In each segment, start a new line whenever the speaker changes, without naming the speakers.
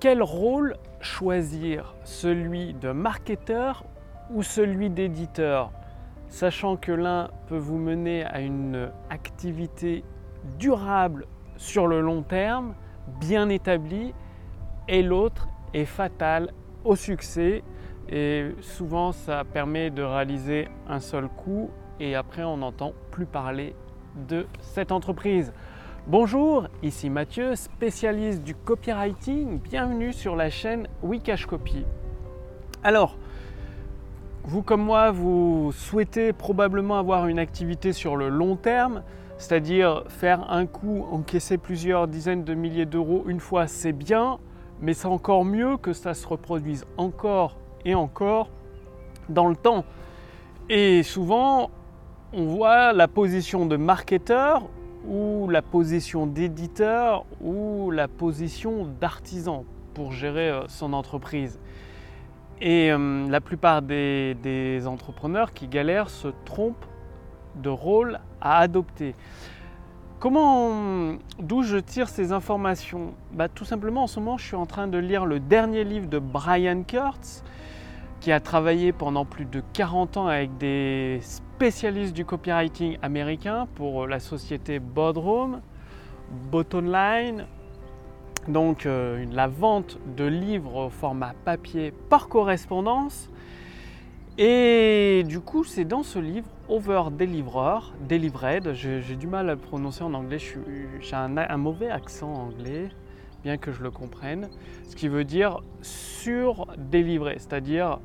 quel rôle choisir? Celui de marketeur ou celui d'éditeur? Sachant que l'un peut vous mener à une activité durable sur le long terme, bien établie, et l'autre est fatal au succès. Et souvent, ça permet de réaliser un seul coup et après, on n'entend plus parler de cette entreprise. Bonjour, ici Mathieu, spécialiste du copywriting. Bienvenue sur la chaîne Wikash Copy. Alors, vous comme moi, vous souhaitez probablement avoir une activité sur le long terme, c'est-à-dire faire un coup, encaisser plusieurs dizaines de milliers d'euros une fois, c'est bien, mais c'est encore mieux que ça se reproduise encore et encore dans le temps. Et souvent, on voit la position de marketeur ou la position d'éditeur ou la position d'artisan pour gérer euh, son entreprise. Et euh, la plupart des, des, entrepreneurs qui galèrent se trompent de rôle à adopter. Comment, d'où je tire ces informations? Bah, Tout simplement, en ce moment, je suis en train de lire le dernier livre de Brian Kurtz, qui a travaillé pendant plus de 40 ans avec des spécialistes du copywriting américain pour la société Boardroom, Bottomline, donc euh, la vente de livres au format papier par correspondance. Et du coup, c'est dans ce livre, Over Deliverer, Delivered, j'ai du mal à le prononcer en anglais, j'ai un, mauvais accent anglais, bien que je le comprenne, ce qui veut dire sur délivrer, c'est-à-dire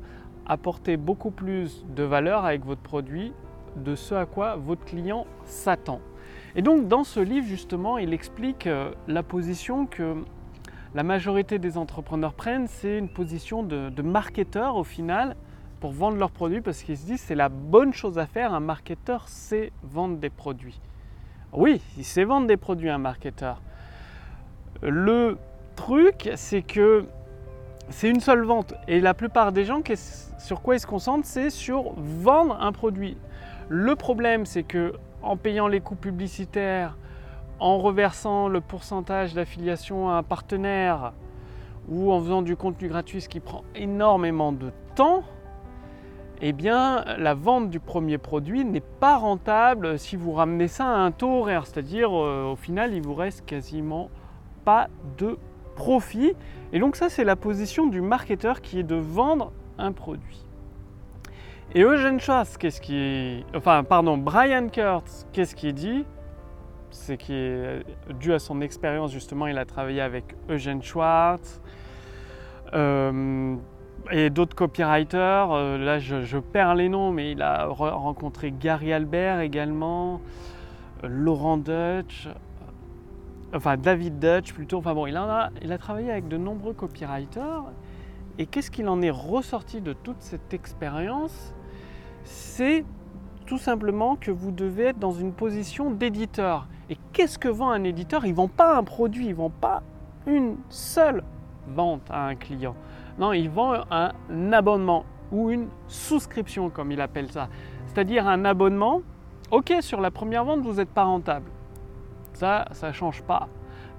apporter beaucoup plus de valeur avec votre produit de ce à quoi votre client s'attend. Et donc dans ce livre justement, il explique euh, la position que la majorité des entrepreneurs prennent, c'est une position de, de marketeur au final, pour vendre leurs produits parce qu'ils se disent c'est la bonne chose à faire. Un marketeur sait vendre des produits. Oui, il sait vendre des produits, un marketeur. Le truc, c'est que c'est une seule vente. Et la plupart des gens, sur quoi ils se concentrent, c'est sur vendre un produit. Le problème, c'est que en payant les coûts publicitaires, en reversant le pourcentage d'affiliation à un partenaire ou en faisant du contenu gratuit, ce qui prend énormément de temps, eh bien, la vente du premier produit n'est pas rentable si vous ramenez ça à un taux horaire. C'est-à-dire, euh, au final, il vous reste quasiment pas de profit. Et donc, ça, c'est la position du marketeur qui est de vendre un produit. Et Eugene Schwartz, qu'est-ce qui Enfin, pardon, Brian Kurtz, qu'est-ce qu'il dit? C'est qui est dû à son expérience, justement, il a travaillé avec Eugene Schwartz. Euh, et d'autres copywriters. Euh, là, je, perds les noms, mais il a rencontré Gary Albert également, euh, Laurent Dutch, euh, enfin David Dutch plutôt. Enfin bon, il, a, il a travaillé avec de nombreux copywriters. Et qu'est-ce qu'il en est ressorti de toute cette expérience? C'est tout simplement que vous devez être dans une position d'éditeur. Et qu'est-ce que vend un éditeur? Il ne vend pas un produit, il ne vend pas une seule vente à un client. Non, il vend un abonnement ou une souscription, comme il appelle ça. C'est-à-dire un abonnement. Ok, sur la première vente, vous n'êtes pas rentable. Ça, ça ne change pas.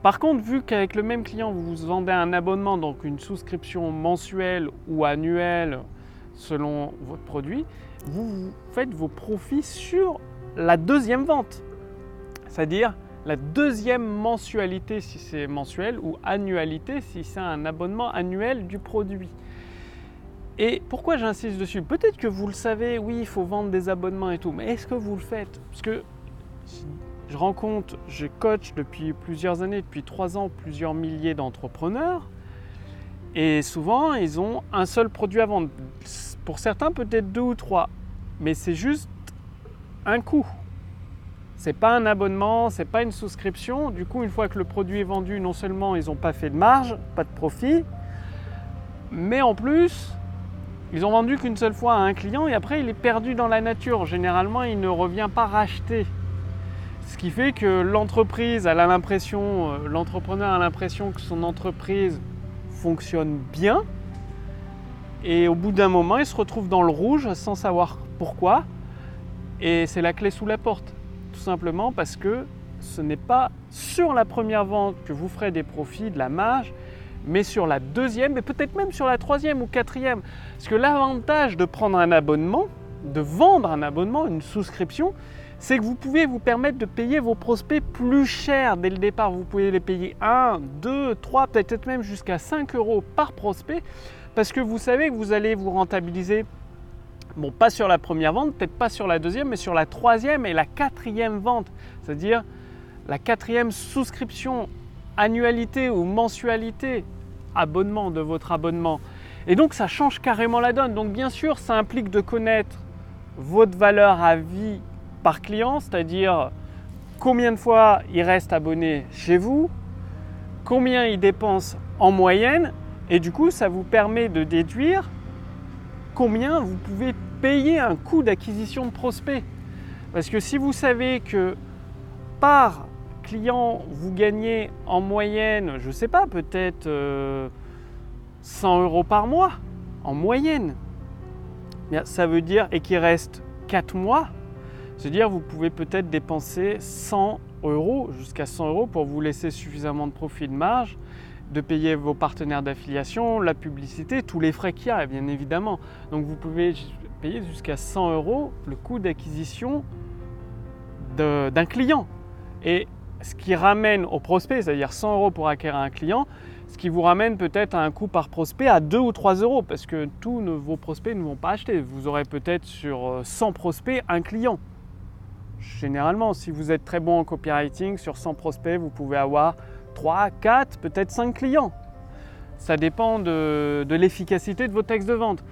Par contre, vu qu'avec le même client, vous vendez un abonnement, donc une souscription mensuelle ou annuelle selon votre produit, vous faites vos profits sur la deuxième vente. C'est-à-dire la deuxième mensualité si c'est mensuel ou annualité si c'est un abonnement annuel du produit. Et pourquoi j'insiste dessus? Peut-être que vous le savez, oui, il faut vendre des abonnements et tout, mais est-ce que vous le faites? Parce que je rencontre, je coach depuis plusieurs années, depuis trois ans, plusieurs milliers d'entrepreneurs. Et souvent, ils ont un seul produit à vendre. Pour certains, peut-être deux ou trois. Mais c'est juste un coût. C'est pas un abonnement, c'est pas une souscription. Du coup, une fois que le produit est vendu, non seulement ils n'ont pas fait de marge, pas de profit, mais en plus, ils ont vendu qu'une seule fois à un client et après il est perdu dans la nature. Généralement, il ne revient pas racheter. Ce qui fait que l'entreprise a l'impression, euh, l'entrepreneur a l'impression que son entreprise fonctionne bien. Et au bout d'un moment, il se retrouve dans le rouge sans savoir pourquoi. Et c'est la clé sous la porte. Tout simplement parce que ce n'est pas sur la première vente que vous ferez des profits, de la marge, mais sur la deuxième et peut-être même sur la troisième ou quatrième. Parce que l'avantage de prendre un abonnement, de vendre un abonnement, une souscription, c'est que vous pouvez vous permettre de payer vos prospects plus cher dès le départ. Vous pouvez les payer 1, 2, 3, peut-être même jusqu'à 5 euros par prospect parce que vous savez que vous allez vous rentabiliser, bon, pas sur la première vente, peut-être pas sur la deuxième, mais sur la troisième et la quatrième vente, c'est-à-dire la quatrième souscription, annualité ou mensualité, abonnement de votre abonnement. Et donc ça change carrément la donne. Donc bien sûr, ça implique de connaître votre valeur à vie par client, c'est-à-dire combien de fois il reste abonné chez vous, combien il dépense en moyenne, et du coup ça vous permet de déduire combien vous pouvez payer un coût d'acquisition de prospect. Parce que si vous savez que par client vous gagnez en moyenne, je ne sais pas, peut-être 100 euh, euros par mois, en moyenne, ça veut dire, et qu'il reste 4 mois, c'est-à-dire vous pouvez peut-être dépenser 100 euros, jusqu'à 100 euros pour vous laisser suffisamment de profit de marge, de payer vos partenaires d'affiliation, la publicité, tous les frais qu'il y a bien évidemment. Donc vous pouvez payer jusqu'à 100 euros le coût d'acquisition d'un client. Et ce qui ramène au prospect, c'est-à-dire 100 euros pour acquérir un client, ce qui vous ramène peut-être à un coût par prospect à 2 ou 3 euros, parce que tous vos prospects ne vont pas acheter. Vous aurez peut-être sur 100 prospects un client. Généralement, si vous êtes très bon en copywriting, sur 100 prospects, vous pouvez avoir 3, 4, peut-être 5 clients. Ça dépend de, l'efficacité de vos textes de vente.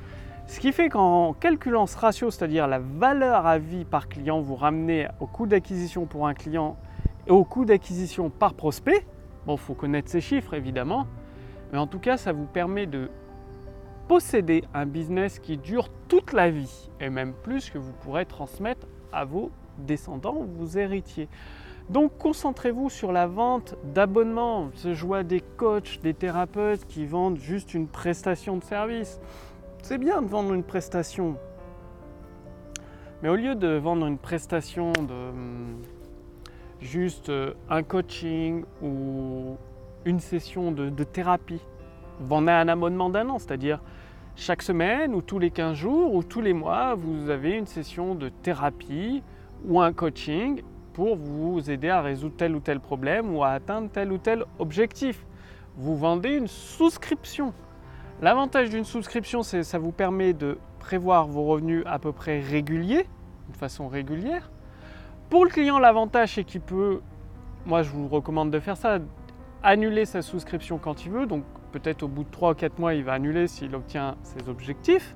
Ce qui fait qu'en calculant ce ratio, c'est-à-dire la valeur à vie par client, vous ramenez au coût d'acquisition pour un client et au coût d'acquisition par prospect. Bon, il faut connaître ces chiffres évidemment, mais en tout cas, ça vous permet de posséder un business qui dure toute la vie et même plus que vous pourrez transmettre à vos descendants, vos héritiers. Donc concentrez-vous sur la vente d'abonnements. Je vois des coachs, des thérapeutes qui vendent juste une prestation de service. C'est bien de vendre une prestation. Mais au lieu de vendre une prestation de hum, juste euh, un coaching ou une session de, de thérapie, vendez un abonnement d'un an, c'est-à-dire chaque semaine ou tous les 15 jours ou tous les mois, vous avez une session de thérapie ou un coaching pour vous aider à résoudre tel ou tel problème ou à atteindre tel ou tel objectif. Vous vendez une souscription. L'avantage d'une souscription, c'est que ça vous permet de prévoir vos revenus à peu près réguliers, de façon régulière. Pour le client, l'avantage, c'est qu'il peut, moi je vous recommande de faire ça, annuler sa souscription quand il veut. Donc peut-être au bout de 3 ou 4 mois, il va annuler s'il obtient ses objectifs.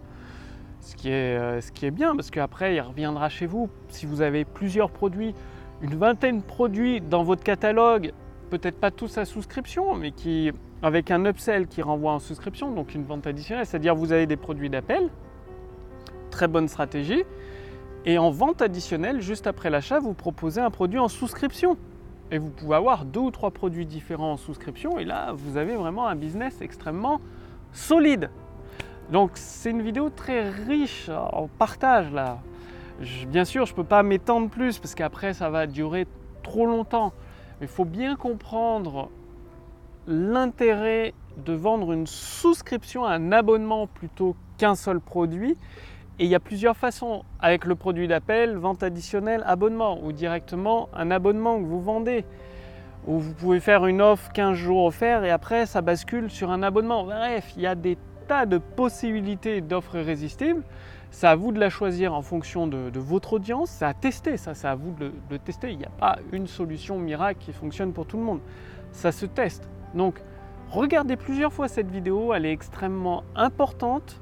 Ce qui est, euh, ce qui est bien parce qu'après, il reviendra chez vous. Si vous avez plusieurs produits, une vingtaine de produits dans votre catalogue, peut-être pas tous à souscription, mais qui, avec un upsell qui renvoie en souscription, donc une vente additionnelle, c'est-à-dire vous avez des produits d'appel, très bonne stratégie, et en vente additionnelle, juste après l'achat, vous proposez un produit en souscription. Et vous pouvez avoir deux ou trois produits différents en souscription, et là, vous avez vraiment un business extrêmement solide. Donc c'est une vidéo très riche en partage là bien sûr, je ne peux pas m'étendre plus parce qu'après, ça va durer trop longtemps. Mais il faut bien comprendre l'intérêt de vendre une souscription, un abonnement plutôt qu'un seul produit. Et il y a plusieurs façons avec le produit d'appel, vente additionnelle, abonnement ou directement un abonnement que vous vendez. Ou vous pouvez faire une offre 15 jours offerts et après ça bascule sur un abonnement. Bref, il y a des tas de possibilités d'offres irrésistibles. C'est à vous de la choisir en fonction de, votre audience. C'est à tester, ça, c'est à vous de le, tester. Il n'y a pas une solution miracle qui fonctionne pour tout le monde. Ça se teste. Donc, regardez plusieurs fois cette vidéo. Elle est extrêmement importante.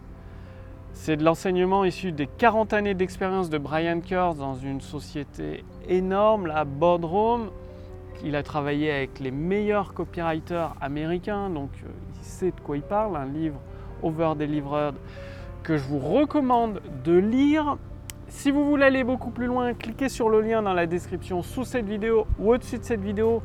C'est de l'enseignement issu des 40 années d'expérience de Brian Kurz dans une société énorme, la Boardroom. Il a travaillé avec les meilleurs copywriters américains, donc euh, il sait de quoi il parle. Un livre Over Delivered que je vous recommande de lire. Si vous voulez aller beaucoup plus loin, cliquez sur le lien dans la description sous cette vidéo ou au-dessus de cette vidéo.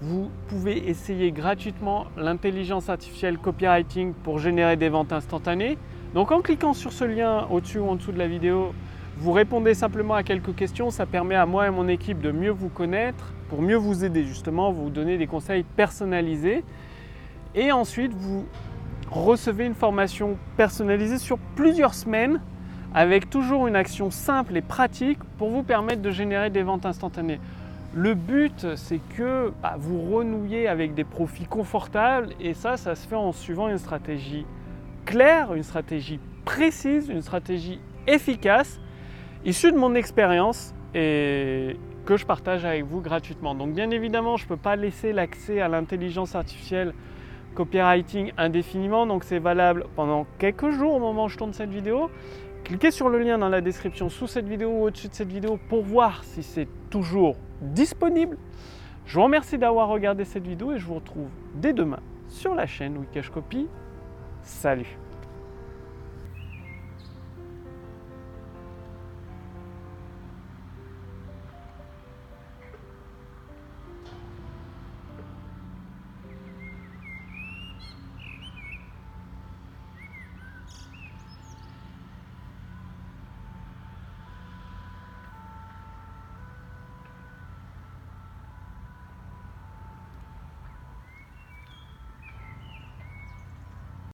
Vous pouvez essayer gratuitement l'intelligence artificielle copywriting pour générer des ventes instantanées. Donc en cliquant sur ce lien au-dessus ou en dessous de la vidéo, vous répondez simplement à quelques questions. Ça permet à moi et mon équipe de mieux vous connaître, pour mieux vous aider justement, vous donner des conseils personnalisés. Et ensuite, vous recevez une formation personnalisée sur plusieurs semaines avec toujours une action simple et pratique pour vous permettre de générer des ventes instantanées. Le but, c'est que bah, vous renouiez avec des profits confortables et ça, ça se fait en suivant une stratégie claire, une stratégie précise, une stratégie efficace, issue de mon expérience et que je partage avec vous gratuitement. Donc bien évidemment, je ne peux pas laisser l'accès à l'intelligence artificielle copywriting indéfiniment, donc c'est valable pendant quelques jours au moment où je tourne cette vidéo. Cliquez sur le lien dans la description sous cette vidéo ou au-dessus de cette vidéo pour voir si c'est toujours disponible. Je vous remercie d'avoir regardé cette vidéo et je vous retrouve dès demain sur la chaîne Wikash Copy. Salut